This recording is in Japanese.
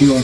You are